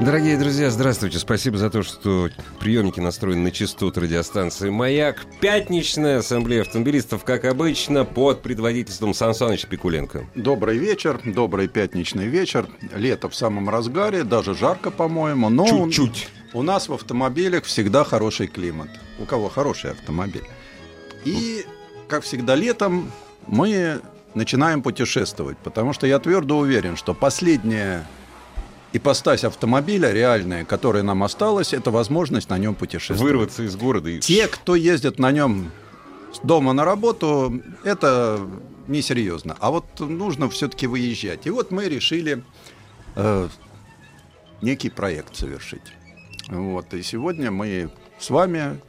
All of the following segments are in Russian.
Дорогие друзья, здравствуйте. Спасибо за то, что приемники настроены на частоту радиостанции «Маяк». Пятничная ассамблея автомобилистов, как обычно, под предводительством Сан Саныча Пикуленко. Добрый вечер, добрый пятничный вечер. Лето в самом разгаре, даже жарко, по-моему. Но Чуть-чуть. У нас в автомобилях всегда хороший климат. У кого хороший автомобиль. И, как всегда, летом мы начинаем путешествовать, потому что я твердо уверен, что последняя ипостась автомобиля реальная, которая нам осталась, это возможность на нем путешествовать. Вырваться из города. И... Те, кто ездит на нем с дома на работу, это несерьезно. А вот нужно все-таки выезжать. И вот мы решили э, некий проект совершить. Вот. И сегодня мы с вами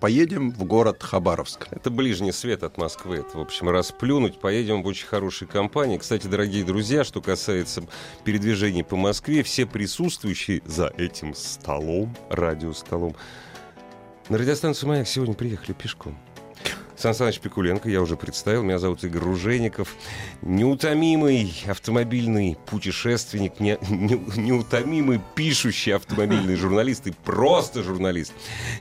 поедем в город Хабаровск. Это ближний свет от Москвы. Это, в общем, расплюнуть. Поедем в очень хорошей компании. Кстати, дорогие друзья, что касается передвижений по Москве, все присутствующие за этим столом, радиостолом, на радиостанцию «Маяк» сегодня приехали пешком. Сан Саныч Пикуленко, я уже представил. Меня зовут Игорь Ружеников. Неутомимый автомобильный путешественник, не, не, неутомимый пишущий автомобильный журналист и просто журналист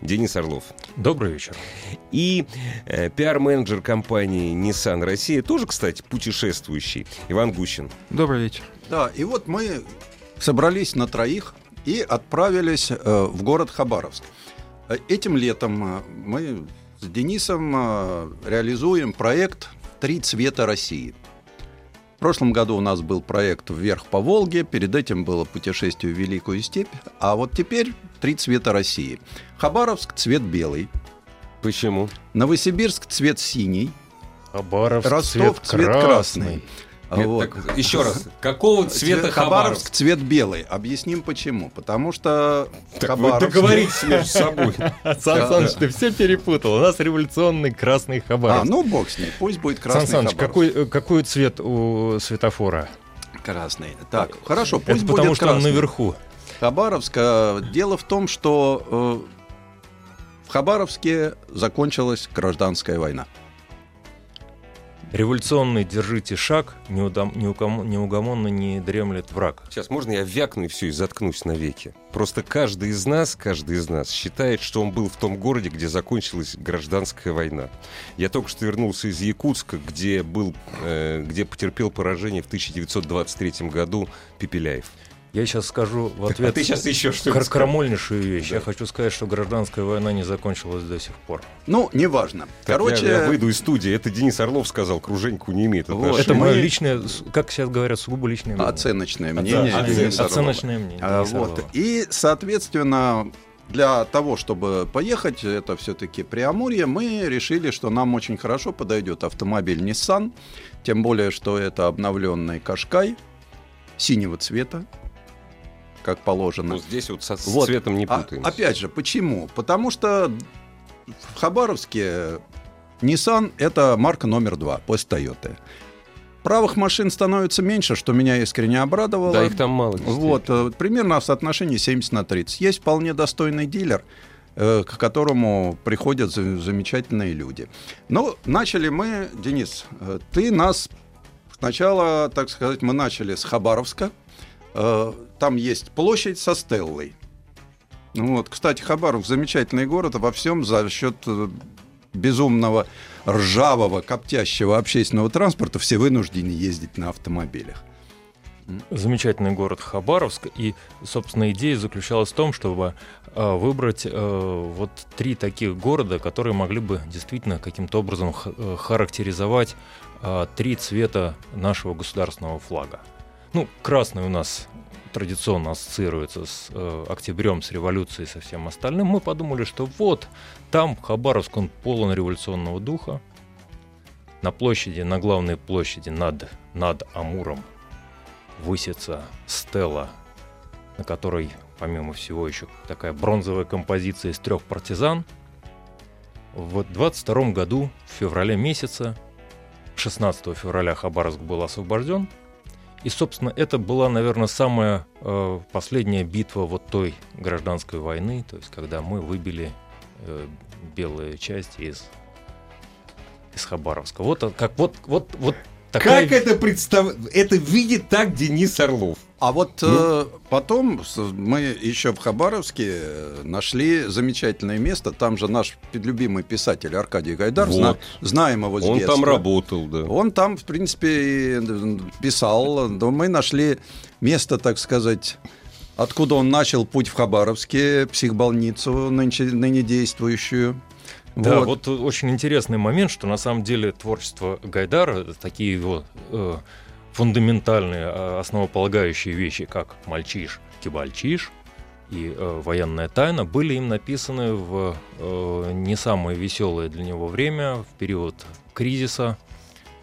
Денис Орлов. Добрый вечер. И э, пиар-менеджер компании Nissan Россия, тоже, кстати, путешествующий, Иван Гущин. Добрый вечер. Да, и вот мы собрались на троих и отправились э, в город Хабаровск. Э, Этим летом э, мы с Денисом э, реализуем проект «Три цвета России». В прошлом году у нас был проект «Вверх по Волге», перед этим было путешествие в Великую степь, а вот теперь «Три цвета России». Хабаровск – цвет белый, Почему? Новосибирск – цвет синий, Хабаровск Ростов – цвет красный. А Нет, вот. так, еще раз. Какого цвета Цвет- Хабаровск? цвет белый. Объясним почему. Потому что Так вы Хабаровск... договоритесь между собой. Сан Саныч, ты все перепутал. У нас революционный красный А, Хабаровск. ну бог с ней, пусть будет Сан красный Саныч, Хабаровск. какой, э, какой цвет у светофора? Красный. Так, хорошо, пусть Это будет потому что он красный. наверху. Хабаровск. э, Дело в том, что э, в Хабаровске закончилась гражданская война. Революционный держите шаг, неудам- неукому- неугомонно не дремлет враг. Сейчас можно я вякну и все, и заткнусь навеки? Просто каждый из нас, каждый из нас считает, что он был в том городе, где закончилась гражданская война. Я только что вернулся из Якутска, где был, э, где потерпел поражение в 1923 году Пепеляев. Я сейчас скажу в ответ А ты сейчас еще что кар- крамольнейшую вещь. Я хочу сказать, что гражданская война не закончилась до сих пор. Ну, неважно. Короче, я, я выйду из студии. Это Денис Орлов сказал, круженьку не имеет Вот. отношения. Это мы- мое личное, как сейчас говорят, сугубо личное мнение. оценочное Оцен- мнение. оцен- Дениса Орлова. Оценочное мнение. А, вот. И, соответственно, для того, чтобы поехать, это все-таки Преамурье, мы решили, что нам очень хорошо подойдет автомобиль Nissan, тем более, что это обновленный Кашкай синего цвета, как положено. Ну, здесь вот со Вот. цветом не А, путаемся. опять же, почему? Потому что в Хабаровске Nissan это марка номер два после Toyota. Правых машин становится меньше, что меня искренне обрадовало. Да, их там мало. Вот, э, примерно в соотношении 70 на 30. Есть вполне достойный дилер, э, к которому приходят за- замечательные люди. Ну, начали мы, Денис, э, ты нас сначала, так сказать, мы начали с Хабаровска. Э, Там есть площадь со Стеллой. Ну Вот, кстати, Хабаровск замечательный город во всем за счет э, безумного ржавого, коптящего общественного транспорта все вынуждены ездить на автомобилях. замечательный город Хабаровск. И, собственно, идея заключалась в том, чтобы э, выбрать вот три таких города, которые могли бы действительно каким-то образом характеризовать три цвета нашего государственного флага. Ну, красный у нас традиционно ассоциируется с э, октябрем, с революцией, со всем остальным. Мы подумали, что вот там Хабаровск, он полон революционного духа. На площади, на главной площади над, над Амуром высится стела, на которой, помимо всего, еще такая бронзовая композиция из трех партизан. В 22 году, в феврале месяце, 16 февраля Хабаровск был освобожден, И, собственно, это была, наверное, самая э, последняя битва вот той гражданской войны, то есть когда мы выбили э, белые части из, из Хабаровска. Вот а, как вот вот вот такая... Как это представ... Это видит так Денис Орлов. А вот ну? э, потом мы еще в Хабаровске э, нашли замечательное место. Там же наш любимый писатель Аркадий Гайдар, вот. зна, знаем его с Он детства. там работал, да. Он там, в принципе, писал. Но мы нашли место, так сказать, откуда он начал путь в Хабаровске, психбольницу, нынче, ныне действующую. Да, вот. вот очень интересный момент, что на самом деле творчество Гайдара, такие его э, фундаментальные, а, основополагающие вещи, как «Мальчиш», «Кибальчиш», и э, военная тайна были им написаны в э, не самое веселое для него время, в период кризиса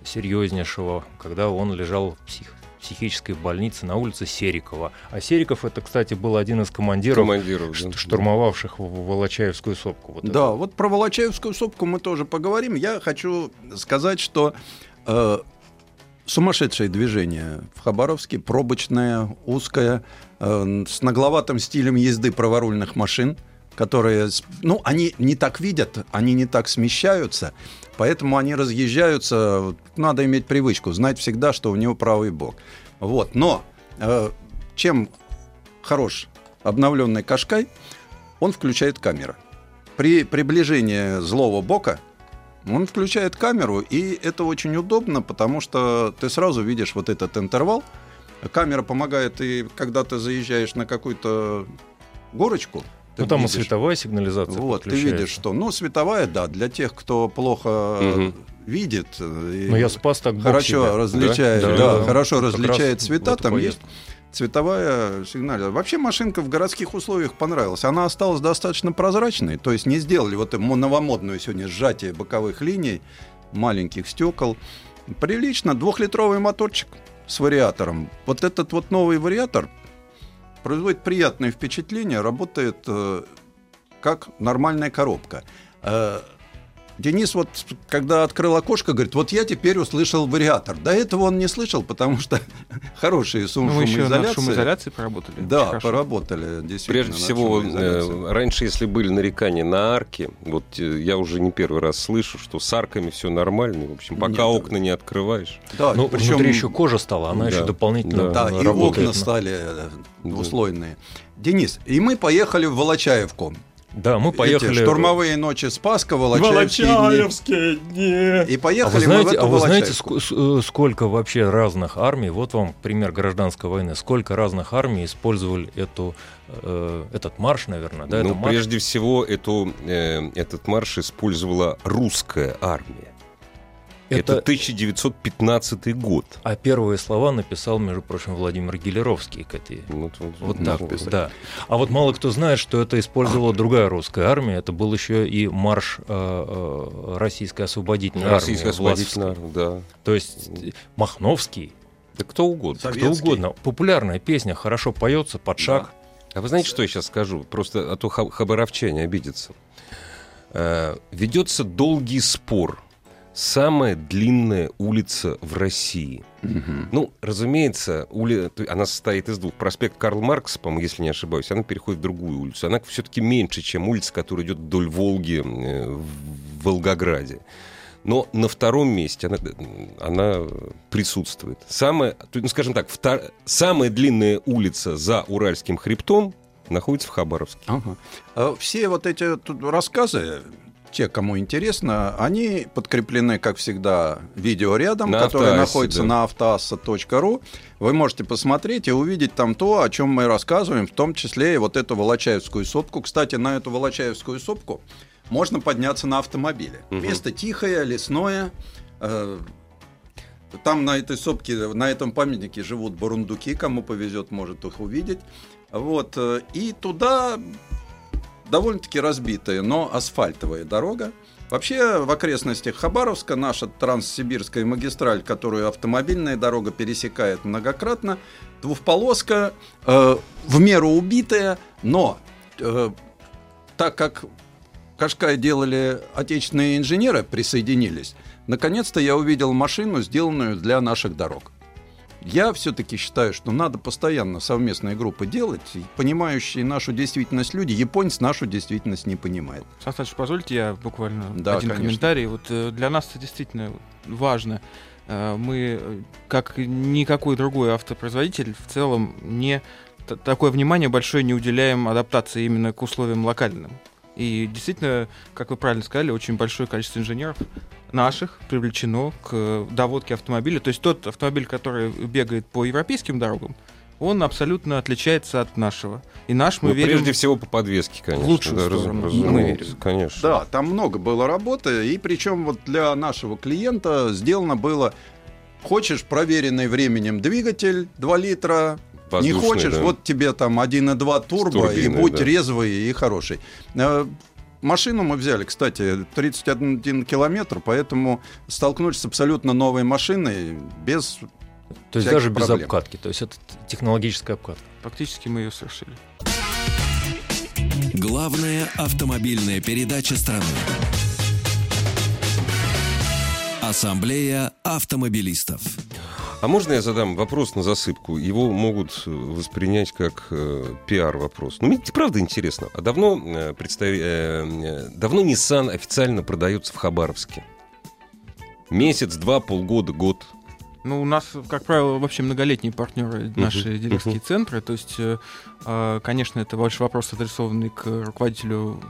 серьезнейшего, когда он лежал в псих, психической больнице на улице Серикова. А Сериков это, кстати, был один из командиров, командиров ш- да. штурмовавших Волочаевскую сопку. Вот да, это. вот про Волочаевскую сопку мы тоже поговорим. Я хочу сказать, что э, сумасшедшее движение в Хабаровске, пробочное, узкое, э, с нагловатым стилем езды праворульных машин, которые, ну, они не так видят, они не так смещаются, поэтому они разъезжаются. Надо иметь привычку, знать всегда, что у него правый бок. Вот, но э, чем хорош обновленный Кашкай, он включает камеру. При приближении злого бока он включает камеру, и это очень удобно, потому что ты сразу видишь вот этот интервал. Камера помогает, и когда ты заезжаешь на какую-то горочку, ну, там видишь, и световая сигнализация. Вот, ты видишь, что. Ну, световая, да, для тех, кто плохо угу. видит. Но я спас так Хорошо себя. различает, да, да, да, хорошо различает цвета. Там есть цветовая сигнализация. Вообще машинка в городских условиях понравилась. Она осталась достаточно прозрачной, то есть не сделали вот эту новомодную сегодня сжатие боковых линий, маленьких стекол. Прилично, двухлитровый моторчик с вариатором. Вот этот вот новый вариатор производит приятное впечатление, работает э, как нормальная коробка. Э, Денис вот, когда открыл окошко, говорит, вот я теперь услышал вариатор. До этого он не слышал, потому что хорошие сум ну, шумоизоляции. еще шумоизоляции поработали. Да, Хорошо. поработали. Прежде всего, э, раньше, если были нарекания на арки, вот э, я уже не первый раз слышу, что с арками все нормально. В общем, пока Нет, окна не открываешь. Да, ну, причем внутри еще кожа стала, она да, еще дополнительно Да, да и окна стали э, двуслойные. Да. Денис, и мы поехали в Волочаевку. Да, мы поехали... Эти штурмовые ночи Спаска, Волочаевские, Волочаевские дни. И поехали а вы знаете, мы в эту А вы знаете, ск- сколько вообще разных армий, вот вам пример гражданской войны, сколько разных армий использовали эту, э, этот марш, наверное, да? Ну, марш? прежде всего, эту, э, этот марш использовала русская армия. Это... Это 1915 год. А первые слова написал, между прочим, Владимир Гелеровский к этой. Вот, вот, вот так, вот, да. А вот мало кто знает, что это использовала другая русская армия. Это был еще и марш э, э, российской освободительной Российская армии. освободительная армия, да. То есть Махновский. Да кто угодно. Советский. Кто угодно. Популярная песня, хорошо поется, под шаг. Да. А вы знаете, что я сейчас скажу? Просто а то хабаровчане обидятся. Э, ведется долгий спор самая длинная улица в России. Угу. Ну, разумеется, ули... она состоит из двух. Проспект Карл Маркс, по-моему, если не ошибаюсь, она переходит в другую улицу. Она все-таки меньше, чем улица, которая идет вдоль Волги э, в Волгограде. Но на втором месте она, она присутствует. Самая, ну, скажем так, втор... самая длинная улица за Уральским хребтом находится в Хабаровске. Ага. А все вот эти рассказы те, кому интересно, они подкреплены, как всегда, видео рядом, на которое автоассе, находится да. на автоасса.ру. Вы можете посмотреть и увидеть там то, о чем мы рассказываем, в том числе и вот эту Волочаевскую сопку. Кстати, на эту Волочаевскую сопку можно подняться на автомобиле. Угу. Место тихое, лесное. Э, там на этой сопке, на этом памятнике живут бурундуки, кому повезет, может их увидеть. Вот. Э, и туда довольно-таки разбитая, но асфальтовая дорога. Вообще в окрестностях Хабаровска наша транссибирская магистраль, которую автомобильная дорога пересекает многократно, двухполоска, э, в меру убитая, но э, так как Кашкай делали отечественные инженеры, присоединились, наконец-то я увидел машину, сделанную для наших дорог. Я все-таки считаю, что надо постоянно совместные группы делать. Понимающие нашу действительность люди, японец нашу действительность не понимает. Саныч, позвольте я буквально Да, один конечно. комментарий. Вот э, для нас это действительно важно. Э, Мы, э, как никакой другой автопроизводитель, в целом не такое внимание большое не уделяем адаптации именно к условиям локальным. И действительно, как вы правильно сказали, очень большое количество инженеров наших привлечено к э, доводке автомобиля. То есть тот автомобиль, который бегает по европейским дорогам, он абсолютно отличается от нашего. И наш мы Ну, верим... прежде всего по подвеске, конечно. в лучшую да, раз- сторону. Мы разумеется, верим. Конечно. Да, там много было работы, и причем вот для нашего клиента сделано было Хочешь проверенный временем двигатель 2 литра, не хочешь, да. вот тебе там 1,2 турбо, и будь да. резвый и хороший. Э, Машину мы взяли, кстати, 31 километр, поэтому столкнулись с абсолютно новой машиной без... То есть даже без проблем. обкатки. То есть это технологическая обкатка. Фактически мы ее совершили. Главная автомобильная передача страны. Ассамблея автомобилистов. А можно я задам вопрос на засыпку? Его могут э, воспринять как э, пиар-вопрос. Ну, мне правда интересно. А давно, э, представи- э, э, давно Nissan официально продается в Хабаровске? Месяц, два, полгода, год. Ну, у нас, как правило, вообще многолетние партнеры наши дилерские центры. То есть, э, э, конечно, это больше вопрос, адресованный к руководителю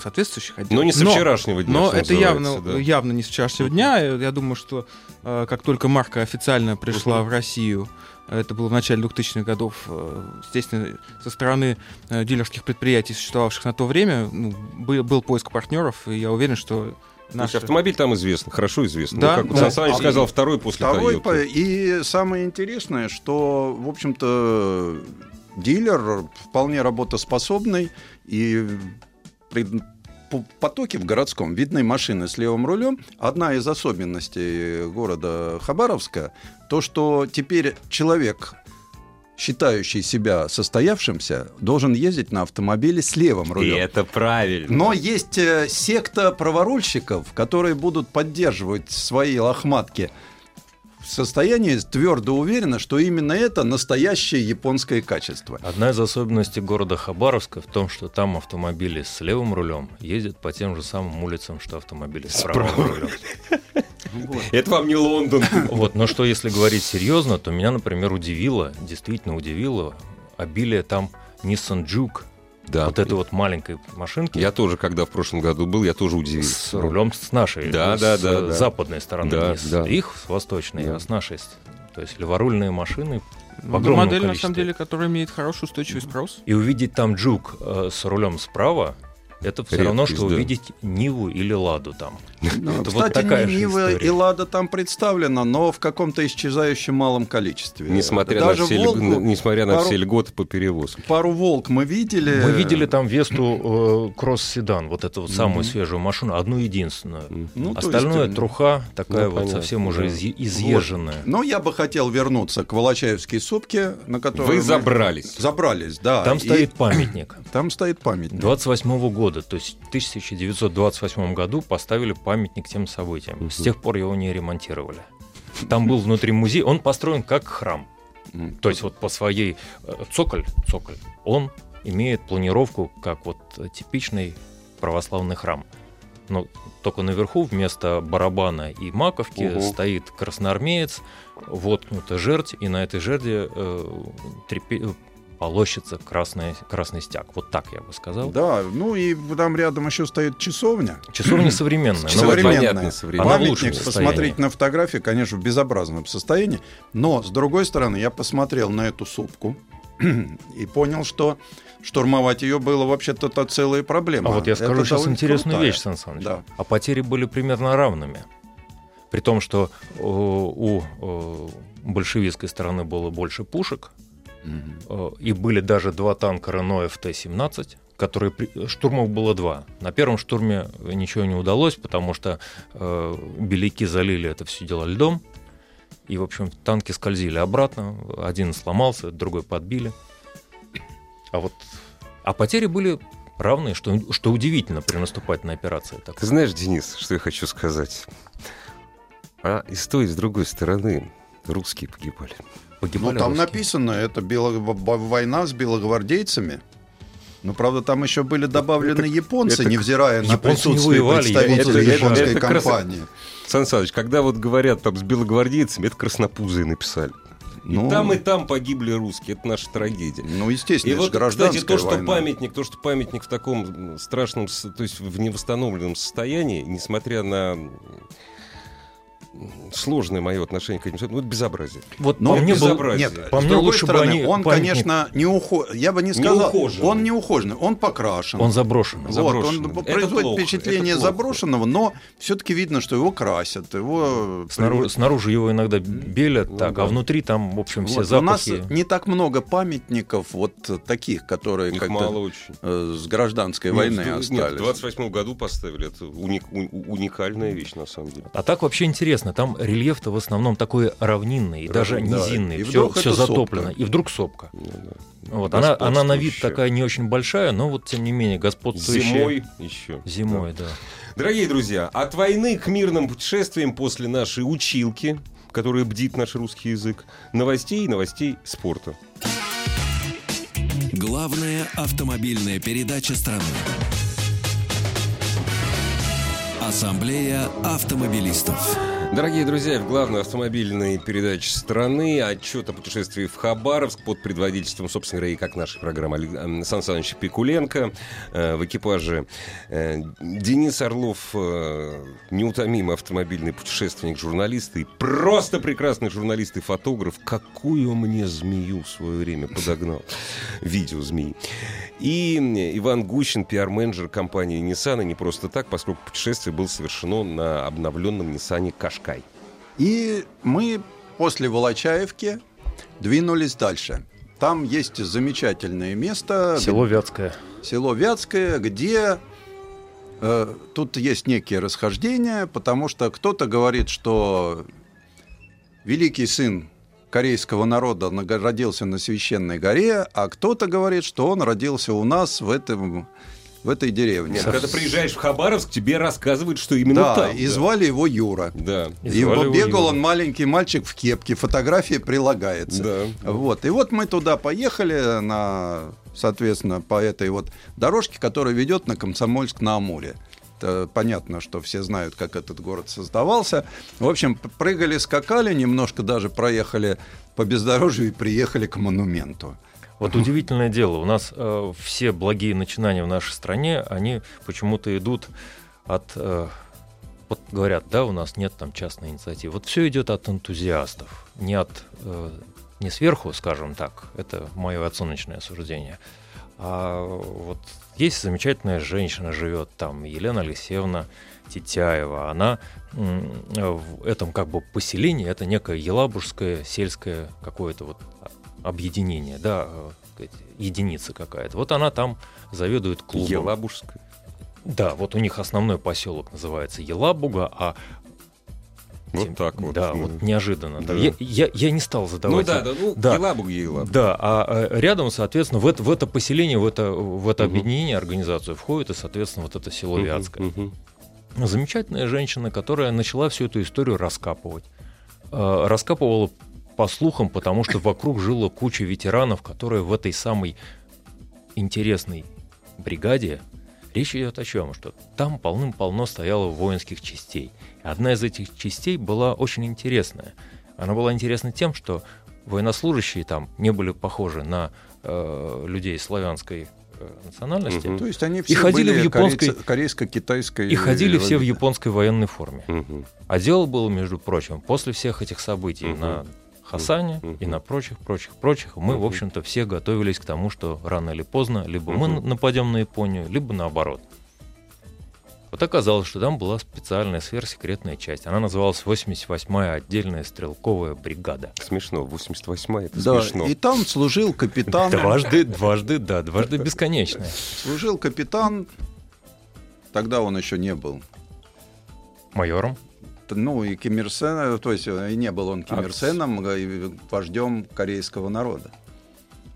соответствующих отделов. Но не со вчерашнего дня. Но это явно, да. явно не с вчерашнего дня. Я думаю, что э, как только марка официально пришла в Россию, это было в начале 2000-х годов, э, естественно, со стороны э, дилерских предприятий, существовавших на то время, ну, был, был поиск партнеров, и я уверен, что То есть наши... автомобиль там известен, хорошо известен. Да, ну, как да. Сан Саныч сказал, второй после Второй, Toyota. по- и самое интересное, что, в общем-то, дилер вполне работоспособный, и при по- потоке в городском видны машины с левым рулем. Одна из особенностей города Хабаровска то, что теперь человек, считающий себя состоявшимся, должен ездить на автомобиле с левым И рулем. это правильно. Но есть э, секта праворульщиков, которые будут поддерживать свои лохматки в состоянии твердо уверенно, что именно это настоящее японское качество. Одна из особенностей города Хабаровска в том, что там автомобили с левым рулем ездят по тем же самым улицам, что автомобили с правым рулем. Это вам не Лондон. Вот, но что если говорить серьезно, то меня, например, удивило, действительно удивило обилие там Nissan Juke, Да. вот этой вот маленькой машинки Я тоже, когда в прошлом году был, я тоже удивился. с рулем с нашей, Да, с да, да, да. западной стороны, Да, не с да. их, с восточной, Да. а с нашей. То есть леворульные машины. в Ну, огромном модель, на количестве. самом деле, которая имеет хороший устойчивый спрос. И увидеть там Джук э, с рулем справа, это все равно, Редкость, что да. увидеть Ниву или Ладу там. Ну, Это вот Кстати, такая Ни- же Нива история. и Лада там представлена, но в каком-то исчезающем малом количестве. Несмотря, Даже на все, льг- «Волгу», на- несмотря на пару- все льготы по перевозке. пару «Волк» мы видели. Мы видели там Весту э, кросс-седан, вот эту вот самую свежую машину, одну единственную. Ну, Остальное есть, труха такая Ну, вот понятно, совсем уже да. изъ- изъезженная. Но я бы хотел вернуться к Волочаевской сопке, на которую Вы мы забрались. Забрались, да. Там И стоит памятник. Там стоит памятник. 28 года, то есть в 1928 году поставили памятник тем событиям. С тех пор его не ремонтировали. Там был внутри музей, он построен как храм. То есть вот по своей э, цоколь, цоколь, он имеет планировку как вот типичный православный храм. Но только наверху вместо барабана и маковки Ого. стоит красноармеец, воткнута жердь, и на этой жерди э, трепе- полощется красный, красный стяг. Вот так я бы сказал. Да, ну и там рядом еще стоит часовня. Часовня современная. Современная. современная. Памятник, посмотреть на фотографии, конечно, в безобразном состоянии. Но, с другой стороны, я посмотрел на эту сопку и понял, что штурмовать ее было вообще-то то целая проблема. А вот я Это скажу сейчас довольно интересную крутая. вещь, Сан Саныч. Да. А потери были примерно равными. При том, что э, у э, большевистской стороны было больше пушек, Э, и были даже два танка Рено ФТ-17, которые штурмов было два. На первом штурме ничего не удалось, потому что э, беляки залили это все дело льдом, и, в общем, танки скользили обратно. Один сломался, другой подбили. А вот... А потери были равные, что, что удивительно при наступательной операции. Так. Ты знаешь, Денис, что я хочу сказать? А и с той, и с другой стороны русские погибали. Погибали Ну, там русские. написано, это бело- война с белогвардейцами. Ну, правда, там еще были добавлены это- японцы, это- невзирая на японцы не присутствие воевали, представителей это- японской это крас- компании. Сан Саныч, когда вот говорят там с белогвардейцами, это краснопузые написали. И Ну, там, и там погибли русские. Это наша трагедия. Ну, естественно, И вот, гражданская кстати, то, что война. памятник, то, что памятник в таком страшном, то есть в невосстановленном состоянии, несмотря на сложное мое отношение к этим, ну, это безобразие. Вот по мне был- безобразие. Нет, По с мне другой лучше бы стороны, они он, памятник- конечно, не ухоженный. Я бы не сказал, ухоженный. он не ухоженный, он покрашен. он заброшен. Вот, заброшенный. он Это производит плохо, впечатление это плохо. заброшенного, но все-таки видно, что его красят, его Снаружи, снаружи его иногда белят, Ну так, да. а внутри там, в общем, все Вот, У нас запахи. не так много памятников вот таких, которые как-то мало очень. э, с гражданской Нет, войны в- остались. Нет, в 28 году поставили. Это уник- уникальная вещь, на самом деле. А так вообще интересно, там рельеф-то в основном такой равнинный, и даже да. низинный, И все, все затоплено. сопка. И вдруг сопка. Ну, да. Вот, она, она на вид такая не очень большая, но вот тем не менее господствующая. Зимой еще. Зимой, да. Дорогие друзья, от войны к мирным путешествиям после нашей училки, которая бдит наш русский язык, новостей и новостей спорта. Главная автомобильная передача страны. Ассамблея автомобилистов. Дорогие друзья, в главной автомобильной передаче страны отчет о путешествии в Хабаровск под предводительством, собственно говоря, и как нашей программы э, Сан Саныч Пикуленко. Э, В экипаже э, Денис Орлов, э, неутомимый автомобильный путешественник, журналист и просто прекрасный журналист и фотограф. Какую мне змею в свое время подогнал. Видео змеи. И Иван Гущин, пиар-менеджер компании Nissan, и не просто так, поскольку путешествие было совершено на обновленном Ниссане Кашкай. И мы после Волочаевки двинулись дальше. Там есть замечательное место, Село Вятское. село Вятское, где э, тут есть некие расхождения, потому что кто-то говорит, что великий сын корейского народа родился на священной горе, а кто-то говорит, что он родился у нас в этом в этой деревне. Нет, когда приезжаешь в Хабаровск, тебе рассказывают, что именно да, там. и звали его Юра. Да. И его бегал Юра. он маленький мальчик в кепке, фотография прилагается. Да. Вот. И вот мы туда поехали на, соответственно, по этой вот дорожке, которая ведет на Комсомольск на Амуре. Понятно, что все знают, как этот город создавался. В общем, прыгали, скакали, немножко даже проехали по бездорожью и приехали к монументу. Вот удивительное дело, у нас э, все благие начинания в нашей стране, они почему-то идут от... э, вот говорят, да, у нас нет там частной инициативы. Вот все идет от энтузиастов, не от... э, не сверху, скажем так, это мое оценочное суждение, а вот есть замечательная женщина живет там, Елена Алексеевна Титяева. Она в этом как бы поселении, это некое елабужское сельское какое-то вот объединение, да, э, единица какая-то. Вот она там заведует клубом. Елабужская. Да, вот у них основной поселок называется Елабуга, а Вот тем- так вот. Да, Ну. вот неожиданно. да. Да. Я, я, я не стал Ну задавать. да, да, ну, Да. Елабуга, Елабуга. Да, а э, рядом, соответственно, в это, в это поселение, в это, в это Мгм. объединение, организацию входит и, соответственно, вот это село Мгм, Вятское. мгм. Замечательная женщина, которая начала всю эту историю раскапывать. Э, Раскапывала по слухам, потому что вокруг жило куча ветеранов, которые в этой самой интересной бригаде Речь идет о чем? Что там полным-полно стояло воинских частей. И одна из этих частей была очень интересная. Она была интересна тем, что военнослужащие там не были похожи на э, людей славянской э, национальности. Мгм. То есть они все ходили были в японской- корейско-китайской... И ходили все в японской военной форме. Мгм. А дело было, между прочим, после всех этих событий Мгм. на Хасане Мгм. и на прочих, прочих, прочих, мы, в Мгм. общем-то, все готовились к тому, что рано или поздно либо мы Мгм. нападем на Японию, либо наоборот. Вот оказалось, что там была специальная сверхсекретная часть. Она называлась 88-я отдельная стрелковая бригада. Смешно. 88 это Да, смешно. и там служил капитан... Дважды, дважды, да, дважды бесконечная. Служил капитан, тогда он еще не был. Майором. Ну, и Ким Ир Сен, то есть э, и не был он Ким Ир Сеном, э, вождем корейского народа.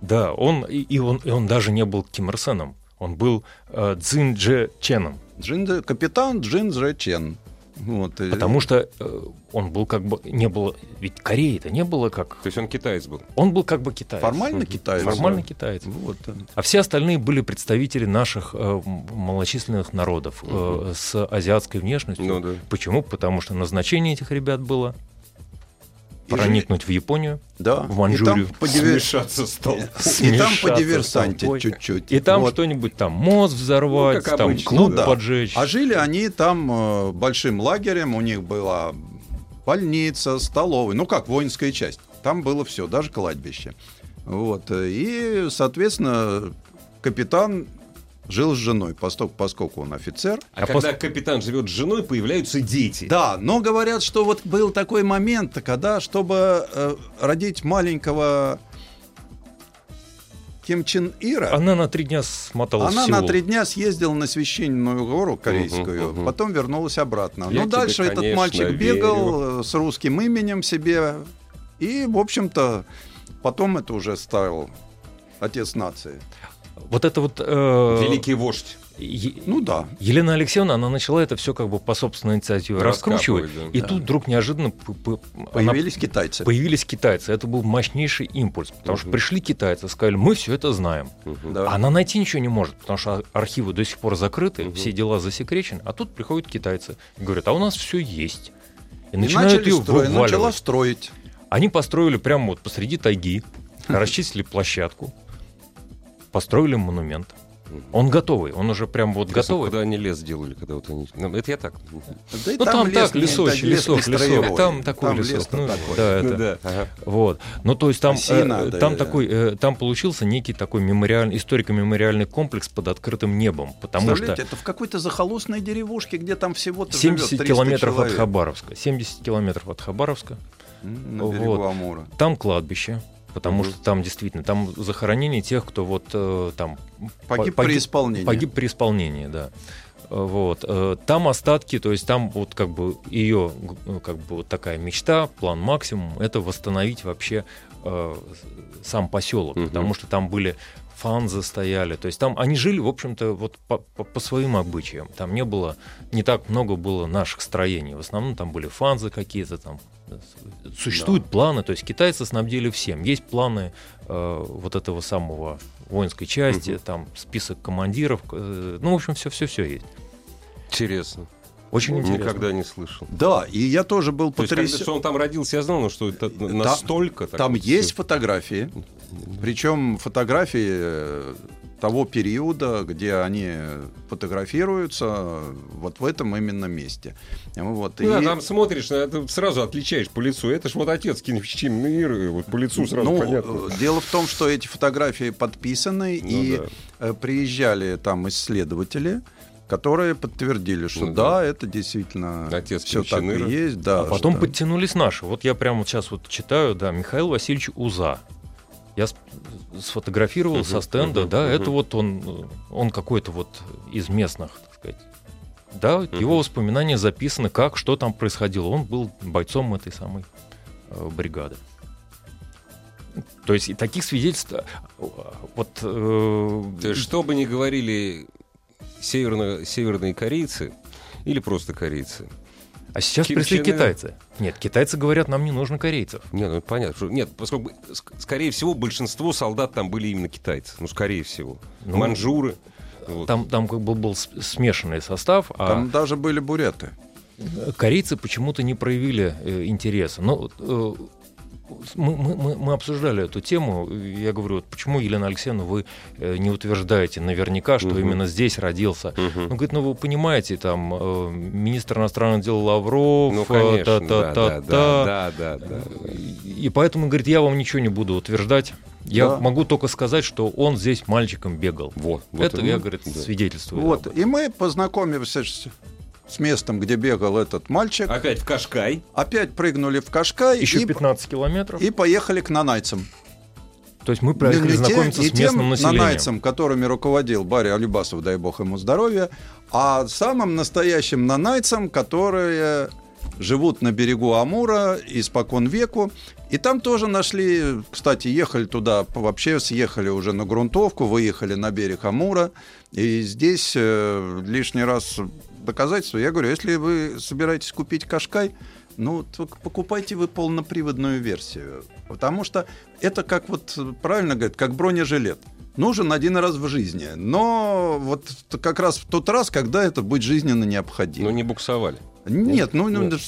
Да, он и, и он, и он даже не был Ким Ир Сеном. Он был э, Цзин Дже Ченом. Джин, капитан Джин Дже Чен. Вот, и- Потому что э, он был как бы не было, ведь Кореи-то не было как, То есть он китаец был. он был как бы китаец. формально китаец. Формально да. китаец. Вот. А все остальные были представители наших э, малочисленных народов э, с азиатской внешностью. Ну да. Почему? Потому что назначение этих ребят было проникнуть в Японию, Да. в Манчжурию. И там по дивер- Смешаться с толпой. И там по диверсанте чуть-чуть. и там Вот. что-нибудь там мост взорвать, Ну, там обычно, клуб Ну да. поджечь. А жили они там э, большим лагерем, у них была больница, столовая, ну как воинская часть. Там было все, даже кладбище. Вот. э, И, соответственно, капитан жил с женой, поскольку, поскольку он офицер. А, А когда капитан живет с женой, появляются дети. Да, но говорят, что вот был такой момент, когда, чтобы э, родить маленького Ким Чен Ира, Она на три дня смоталась она на три дня съездила на священную гору корейскую, Мгм, мгм. потом вернулась обратно. Я ну, тебе, дальше этот конечно, мальчик бегал э, с русским именем себе, и, в общем-то, потом это уже стал отец нации. Вот это вот... э, Великий вождь. Е- Ну да. Елена Алексеевна, она начала это все как бы по собственной инициативе раскручивать. Раскапывать, И да. тут вдруг неожиданно п- п- она- Появились китайцы. появились китайцы. Это был мощнейший импульс. Потому что Мгм. пришли китайцы, сказали, мы все это знаем. Мгм. Да. Она найти ничего не может, потому что архивы до сих пор закрыты, Мгм. все дела засекречены. А тут приходят китайцы и говорят, а у нас все есть. И И начинают ее строить, начала строить. Они построили прямо вот посреди тайги, расчистили площадку, построили монумент. Он готовый, он уже прям вот Интересно, готовый. Куда они лес делали, когда вот они... Ну, Это я так. Да Ну там, так, не- лесочек, лес лесок, не лесок, там такой Там лесок. лес-то ну, такой. да, Ну это- да. Ага. Вот. Ну, то есть там, Осина, э, да, там да. такой, э, там получился некий такой мемориальный, историко-мемориальный комплекс под открытым небом, потому что это в какой-то захолустной деревушке, где там всего-то 70 живет 300 километров от человек. Хабаровска, 70 километров от Хабаровска, На берегу Вот. Амура. там кладбище, потому что там действительно, там захоронение тех, кто вот э, там Погиб по- при исполнении. Погиб при исполнении, да. Э, Вот. Э, Там остатки, то есть там вот как бы ее как бы вот такая мечта, план максимум, это восстановить вообще э, сам поселок, Мгм. потому что там были фанзы стояли, то есть там они жили, в общем-то, вот по, по- по своим обычаям. Там не было, не так много было наших строений. В основном там были фанзы какие-то там. Э, Существуют планы, то есть китайцы снабдили всем. Есть планы э, вот этого самого воинской части, Мгм. там список командиров, э, ну, в общем, все-все-все есть. Интересно. Очень интересно. Никогда не слышал. Да, и я тоже был То есть, когда, потрясен. что он там родился, я знал, но что это настолько... так Там вот есть фотографии, причем фотографии э, того периода, где они фотографируются вот в этом именно месте. Вот. Ну да, и- там смотришь, на это сразу отличаешь по лицу. Это ж вот отец Кинфичим Мир, вот по лицу сразу ну, понятно. э, дело в том, что эти фотографии подписаны, Ну и да. э, приезжали там исследователи, которые подтвердили, что Ну да, да. это действительно Отец все так и есть. Да, А потом что- подтянулись наши. Вот я прямо сейчас вот читаю, да, Михаил Васильевич Уза. Я сфотографировал Мгм, со стенда, мгм, да, мгм. это вот он, он какой-то вот из местных, так сказать. Да, его воспоминания записаны, как, что там происходило. Он был бойцом этой самой э, бригады. То есть и таких свидетельств, э, вот э, То есть, что бы ни говорили северно- северные корейцы или просто корейцы. А сейчас Ким пришли Чен китайцы. Нет, китайцы говорят, нам не нужно корейцев. Нет, ну понятно. что- нет, поскольку, ск- скорее всего, большинство солдат там были именно китайцы. Ну, скорее всего. Ну, Манжуры. Вот. Там, там как бы был смешанный состав, а Там даже были буряты. корейцы почему-то не проявили э, интереса. Ну, э, мы, мы- мы- мы обсуждали эту тему. Я говорю, вот почему, Елена Алексеевна, вы э, не утверждаете наверняка, что Мгм. именно здесь родился? Мгм. Ну, говорит, ну вы понимаете, там э, министр иностранных дел Лавров, Ну, э, конечно, да, та-та-та-та. да, да, да, да. И поэтому, говорит, я вам ничего не буду утверждать. Я Да. могу только сказать, что он здесь мальчиком бегал. Вот, вот Это, и- я, говорит, да. свидетельствую. Вот. И мы познакомимся с, местом, где бегал этот мальчик. Опять в Кашкай. Опять прыгнули в Кашкай Еще и, 15 километров. и поехали к нанайцам. То есть мы приехали Не- не знакомиться тем- с не местным тем населением. нанайцам, которыми руководил Барри Алюбасов, дай бог ему здоровья, а самым настоящим нанайцам, которые живут на берегу Амура испокон веку. И там тоже нашли, кстати, ехали туда, вообще съехали уже на грунтовку, выехали на берег Амура. И здесь э, лишний раз доказательство. Я говорю, если вы собираетесь купить Кашкай, ну, покупайте вы полноприводную версию. Потому что это как вот, правильно говорят, как бронежилет. Нужен один раз в жизни. Но вот как раз в тот раз, когда это будет жизненно необходимо. Но не буксовали. Нет, ну, ну, Нет.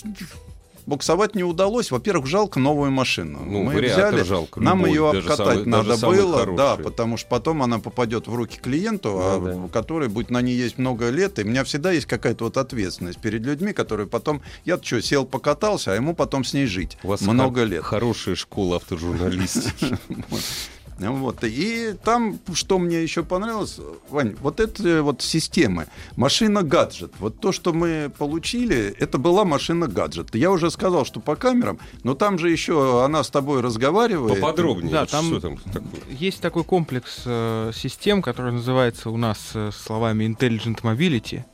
Буксовать не удалось. Во-первых, жалко новую машину. Ну, Мы взяли, жалко, нам любой, ее обкатать самый- надо было, да, хороший. потому что потом она попадет в руки клиенту, а, Ну да. который будет на ней есть много лет. И у меня всегда есть какая-то вот ответственность перед людьми, которые потом, я что, сел покатался, а ему потом с ней жить У вас много лет. Хорошая школа автожурналистики. Вот. И там, что мне еще понравилось, Вань, вот это вот системы. Машина-гаджет. Вот то, что мы получили, это была машина-гаджет. Я уже сказал, что по камерам, но там же еще она с тобой разговаривает. Поподробнее. Да, там- Что там такое? Есть такой комплекс э, систем, который называется у нас э, словами Intelligent Mobility.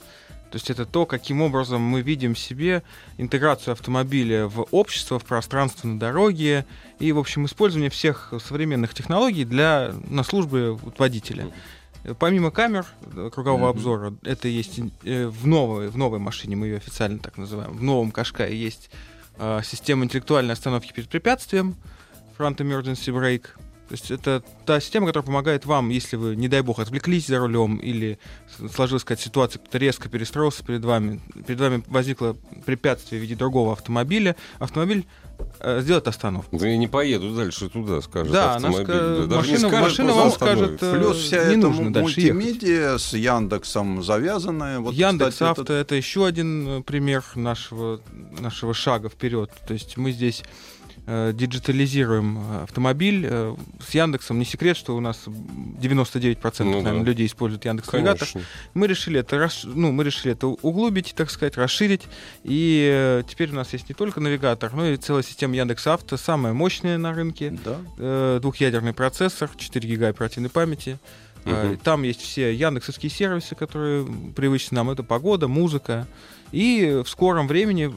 То есть это то, каким образом мы видим себе интеграцию автомобиля в общество, в пространство на дороге и, в общем, использование всех современных технологий для, на службе водителя. Помимо камер э, кругового Мгм. обзора, это есть э, в новой, в новой машине, мы ее официально так называем, в новом Кашкае есть э, система интеллектуальной остановки перед препятствием, Front Emergency Brake. То есть это та система, которая помогает вам, если вы, не дай бог, отвлеклись за рулем или сложилась какая-то ситуация, кто-то резко перестроился перед вами, перед вами возникло препятствие в виде другого автомобиля, автомобиль э, сделает остановку. Да я не поеду дальше туда, скажет Да, она автомобиль. ска- Да даже не машина- скажет, машина вам скажет, э, Плюс вся не эта нужно дальше ехать. мультимедиа с Яндексом завязанная. Вот, Яндекс кстати, Авто это- это еще один э, пример нашего, нашего шага вперед. То есть мы здесь э, диджитализируем э, автомобиль. Э, с Яндексом не секрет, что у нас 99% Ну да. наверное, людей используют Яндекс Навигатор. Мы решили это, расш- ну, мы решили это углубить, так сказать, расширить. И э, теперь у нас есть не только навигатор, но и целая система Яндекс Авто, самая мощная на рынке. Да. Э, двухъядерный процессор, 4 гига оперативной памяти. Мгм. Там есть все яндексовские сервисы, которые привычны нам. Это погода, музыка. И в скором времени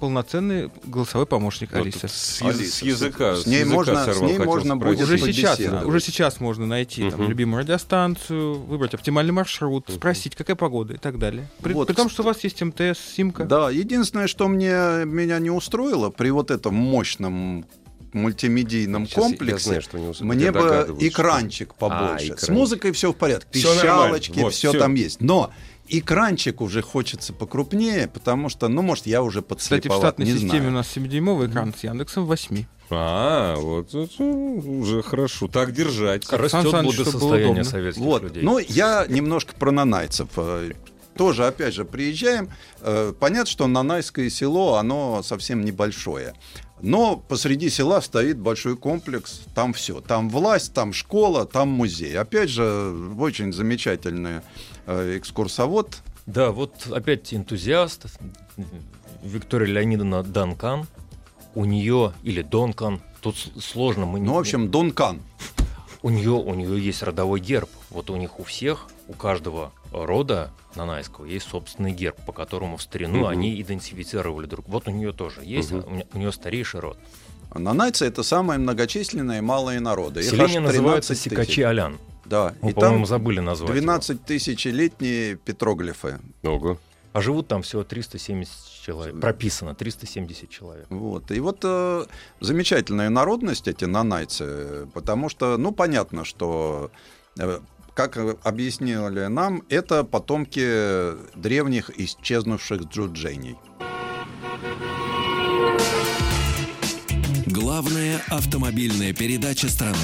полноценный голосовой помощник Вот Алисы. С, Алиса, с языка. с ней языка можно- с сорвал, ней хотел можно будет Уже сейчас, уже сейчас можно найти там, Мгм. любимую радиостанцию, выбрать оптимальный маршрут, Мгм. спросить, какая погода и так далее. При, Вот, при том, что у вас есть МТС, симка. Да, единственное, что мне, меня не устроило при вот этом мощном мультимедийном Сейчас комплексе, знаю, что не мне бы что- экранчик побольше. А, С экранчик. музыкой все в порядке. Пищалочки, Вот, все всё. там есть. Но экранчик уже хочется покрупнее, потому что, ну, может, я уже Кстати, в подслеповат, штатной не системе знаю. у нас 7-дюймовый экран с Яндексом 8. А, вот это уже хорошо. Так держать. Сан Растет было благосостояние советских Вот. людей. Ну, я немножко про нанайцев. Э, Тоже, опять же, приезжаем. Э, Понятно, что Нанайское село, оно совсем небольшое. Но посреди села стоит большой комплекс, там все. Там власть, там школа, там музей. Опять же, очень замечательный э, экскурсовод. Да, вот опять энтузиаст Виктория Леонидовна Данкан. У нее, или Донкан, тут сложно. Мы не- Ну, в общем, Дункан. У нее, у нее есть родовой герб. Вот у них у всех, у каждого рода нанайского есть собственный герб, по которому в старину Мгм. они идентифицировали друг. Вот у нее тоже есть, а у, нее, старейший род. Нанайцы — это самые многочисленные малые народы. Селение называется 13 Сикачи тысяч. Алян. Да, Мы, и по-моему, там забыли назвать. его. 12 тысячелетние петроглифы. Ого. А живут там всего 370 человек. Прописано 370 человек. Вот. И вот э, замечательная народность эти нанайцы, потому что, ну, понятно, что, э, как объяснили нам, это потомки древних исчезнувших джуджений. Главная автомобильная передача страны.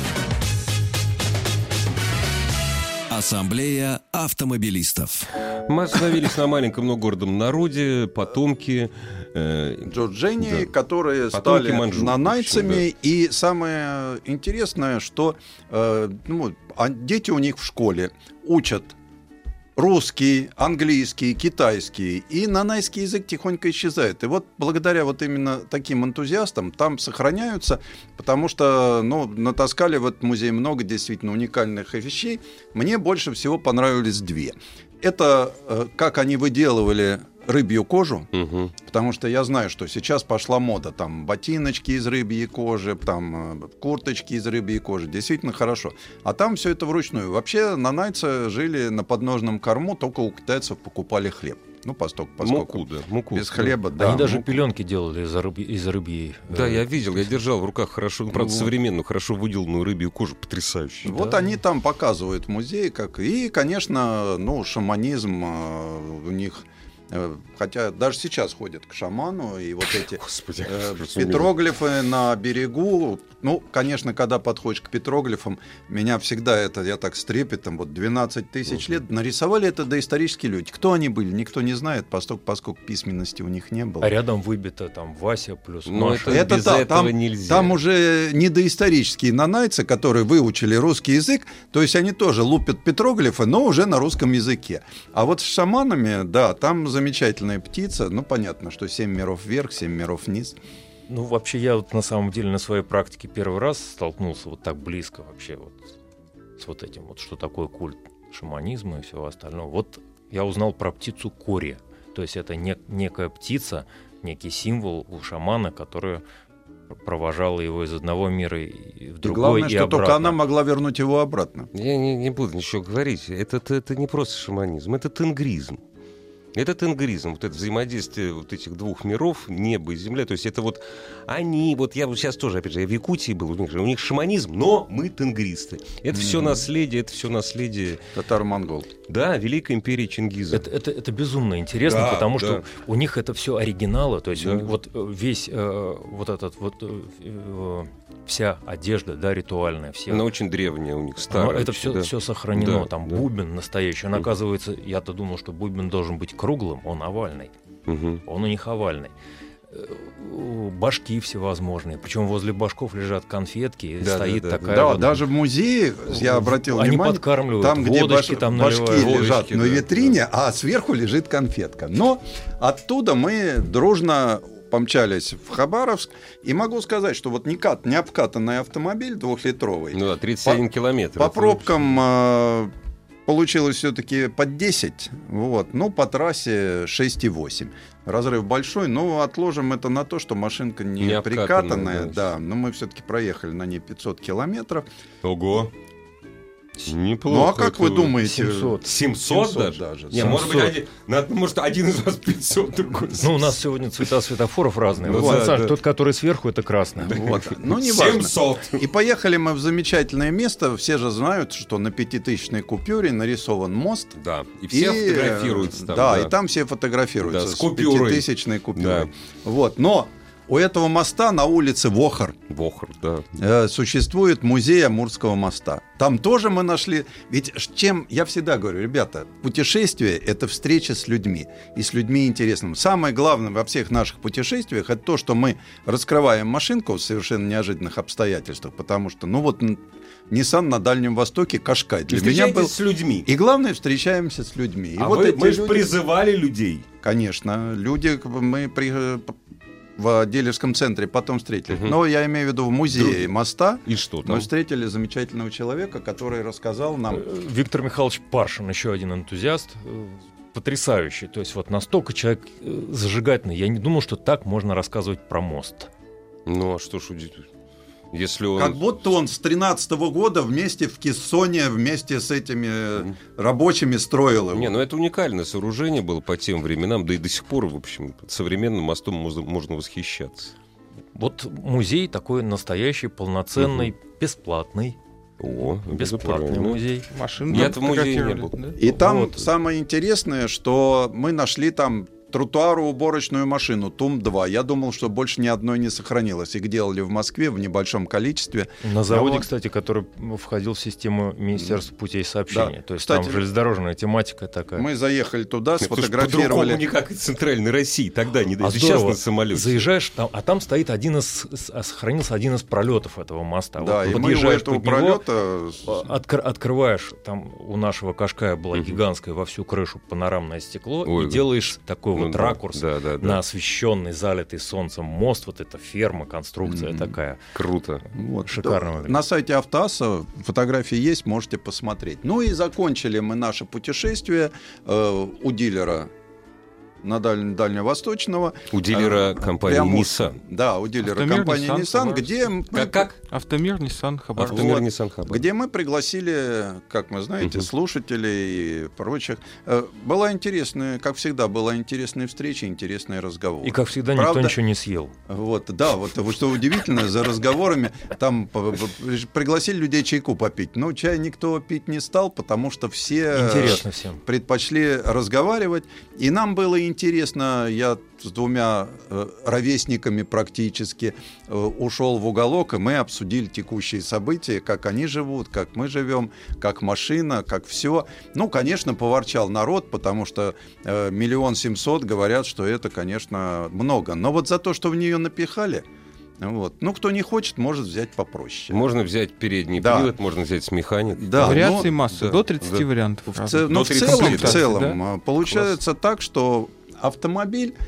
Ассамблея автомобилистов. Мы остановились на маленьком, но гордом народе, потомки. э, Джуджени, Да. которые Потомки стали маньчжур, нанайцами. И самое интересное, что э, ну, а дети у них в школе учат русский, английский, китайский, и нанайский язык тихонько исчезает. И вот благодаря вот именно таким энтузиастам там сохраняются, потому что, ну, натаскали в этот музей много действительно уникальных вещей. Мне больше всего понравились две. Это э, как они выделывали рыбью кожу, мгм. Потому что я знаю, что сейчас пошла мода, там ботиночки из рыбьей кожи, там э, курточки из рыбьей кожи, действительно хорошо. А там все это вручную. Вообще нанайцы жили на подножном корму, только у китайцев покупали хлеб. Ну, поскольку, поскольку Муку, да. Муку. без хлеба, да. Они даже муку. пеленки делали из, рыб... из рыбьей. Да, э, я видел, я держал в руках хорошо, ну, правда, современную, хорошо выделанную рыбью кожу, потрясающую. Вот Да. они там показывают в музее, как и, конечно, ну шаманизм э, у них, хотя даже сейчас ходят к шаману и вот эти Господи, э, петроглифы на берегу. Ну, конечно, когда подходишь к петроглифам, меня всегда это, я так с трепетом, вот 12 тысяч лет, нарисовали это доисторические люди. Кто они были, никто не знает, поскольку, поскольку письменности у них не было. А рядом выбито там Вася плюс Ну, Маша. это- без этого там, нельзя. Там уже не доисторические нанайцы, которые выучили русский язык, то есть они тоже лупят петроглифы, но уже на русском языке. А вот с шаманами, да, там замечательная птица, ну понятно, что семь миров вверх, семь миров вниз. Ну, вообще, я вот на самом деле на своей практике первый раз столкнулся вот так близко вообще вот с вот этим вот, что такое культ шаманизма и всего остального. Вот я узнал про птицу Кори. То есть это не- некая птица, некий символ у шамана, которая провожала его из одного мира и в И другой, главное, и что только обратно. она могла вернуть его обратно. Я не, не буду ничего говорить. Это, это, это не просто шаманизм, это тенгризм. Это тенгризм, вот это взаимодействие вот этих двух миров, небо и земля. То есть это вот они, вот я вот сейчас тоже, опять же, я в Якутии был, у них, у них шаманизм, но мы тенгристы. Это все Мгм. наследие, это все наследие, Татар-монгол. да, Великой империи Чингиза. Это, это, это безумно интересно, Да, потому да. что у них это все оригиналы, то есть Да. вот э, весь э, вот этот вот э, э, вся одежда, да, ритуальная, все. Она очень древняя у них, старая. это очень, все, да. все сохранено, Да, там да. бубен настоящий. Он, оказывается, я-то думал, что бубен должен быть круглым, он овальный. Мгм. Он у них овальный. Э, Башки всевозможные, причем возле башков лежат конфетки, Да, стоит да, да, такая Да, вот- даже в музее, я обратил Они внимание, подкармливают, там, где водочки баш- там башки наливают. лежат Водочки, на да, витрине, а сверху лежит конфетка. Но оттуда мы дружно помчались в Хабаровск. И могу сказать, что вот не, кат, не обкатанный автомобиль двухлитровый, Ну да, 31 километр. по пробкам э, получилось все-таки под 10, вот, ну, по трассе 6,8. Разрыв большой, но отложим это на то, что машинка не, Не прикатанная, да. да, но мы все-таки проехали на ней 500 километров. Ого. Неплохо. ну, а как вы думаете? 700. 700, 700 даже? даже. Не, может быть, 700. один, надо- может, один из вас 500, другой Ну, у нас сегодня цвета светофоров разные. Ну Вот, да, Александр, да. тот, который сверху, это красный. Вот. Ну, не важно. 700. И поехали мы в замечательное место. Все же знают, что на пятитысячной купюре нарисован мост. Да, и все И, фотографируются там. Да, и там все фотографируются Да, с с, купюрой. пятитысячной купюрой. Да. Вот. Но у этого моста на улице Вохор Вохр, да. э, существует музей Амурского моста. Там тоже мы нашли... Ведь чем... Я всегда говорю, ребята, путешествие — это встреча с людьми. И с людьми интересным. Самое главное во всех наших путешествиях — это то, что мы раскрываем машинку в совершенно неожиданных обстоятельствах. Потому что, ну вот, Nissan на Дальнем Востоке, Кашкай. Для меня был... с людьми. И главное, встречаемся с людьми. И а вот вы- эти мы же люди- призывали людей. Конечно, люди, мы при, в дилерском центре потом встретили. Мгм. Но я имею в виду в музее моста. И что Мы там? встретили замечательного человека, который рассказал нам. Э, Виктор Михайлович Паршин, еще один энтузиаст, э, потрясающий. То есть вот настолько человек э, зажигательный. Я не думал, что так можно рассказывать про мост. Ну, а что ж удивительно? Если он... Как будто он с 13 года вместе в Кессоне, вместе с этими рабочими строил его. Не, ну это уникальное сооружение было по тем временам, да и до сих пор, в общем, современным мостом можно, восхищаться. Вот музей такой настоящий, полноценный, бесплатный. О, Бесплатный музей. Машины Я-то там в музее не был. да? И там Вот. самое интересное, что мы нашли там тротуароуборочную машину ТУМ-2. Я думал, что больше ни одной не сохранилось. Их делали в Москве в небольшом количестве. На заводе, вот. кстати, который входил в систему Министерства путей сообщения. Да. То есть Кстати, там железнодорожная тематика такая. Мы заехали туда, Нет, сфотографировали. По-другому никак из Центральной России тогда не А. Сейчас на самолете. Заезжаешь, там, а там стоит один из, а сохранился один из пролетов этого моста. Да, Вот и мы у этого под него, пролета... а, откр- открываешь, там у нашего Кашкая было Мгм. гигантское во всю крышу панорамное стекло, Ой, и делаешь такой вот ракурс Да, да, да. на освещенный, залитый солнцем мост, вот эта ферма, конструкция Мгм. такая. Круто. Вот. Шикарно Да. На сайте Автоаса фотографии есть, можете посмотреть. Ну и закончили мы наше путешествие э, у дилера на даль- Дальневосточного. У дилера Э, компании Прямушка. Nissan. Да, у дилера Автомир, компании Nissan, Nissan, где мы Как, как? Автомир, Nissan, Хабаровск. Автомир Вот. Nissan Хабаровск. где мы пригласили, как мы знаете, Мгм. слушателей и прочих. Э, Была интересная, как всегда, была интересная встреча, интересный разговор. И, как всегда, Правда? никто ничего не съел. Вот, да, вот что удивительно, за разговорами там пригласили людей чайку попить. Но чай никто пить не стал, потому что все Интересно всем. предпочли разговаривать. И нам было интересно, я с двумя э, ровесниками практически э, ушел в уголок, и мы обсудили текущие события, как они живут, как мы живем, как машина, как все. Ну, конечно, поворчал народ, потому что э, миллион семьсот говорят, что это, конечно, много. Но вот за то, что в нее напихали, вот. Ну, кто не хочет, может взять попроще. Можно взять передний Да. привод, можно взять с механик. Да, Вариаций но- масса, да, до 30 да. вариантов. В, ц- ну, До в 30 целом, в целом а, получается так, что автомобиль э,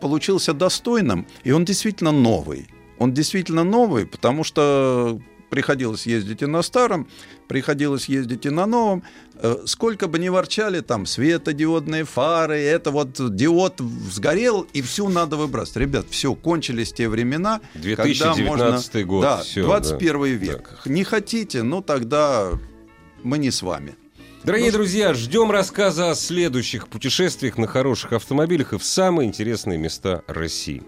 получился достойным, и он действительно новый. Он действительно новый, потому что приходилось ездить и на старом, приходилось ездить и на новом. Э, Сколько бы ни ворчали, там, светодиодные фары, это вот диод сгорел, и всю надо выбрасывать. Ребят, все, кончились те времена, когда 2019 можно... год. Да, всё, 21 да. век. Не хотите, ну тогда мы не с вами. Дорогие Ну, друзья, ждем рассказа о следующих путешествиях на хороших автомобилях и в самые интересные места России.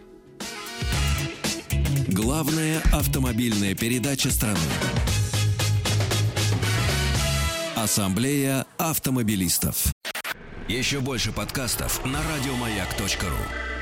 Главная автомобильная передача страны. Ассамблея автомобилистов. Еще больше подкастов на радиомаяк.ру.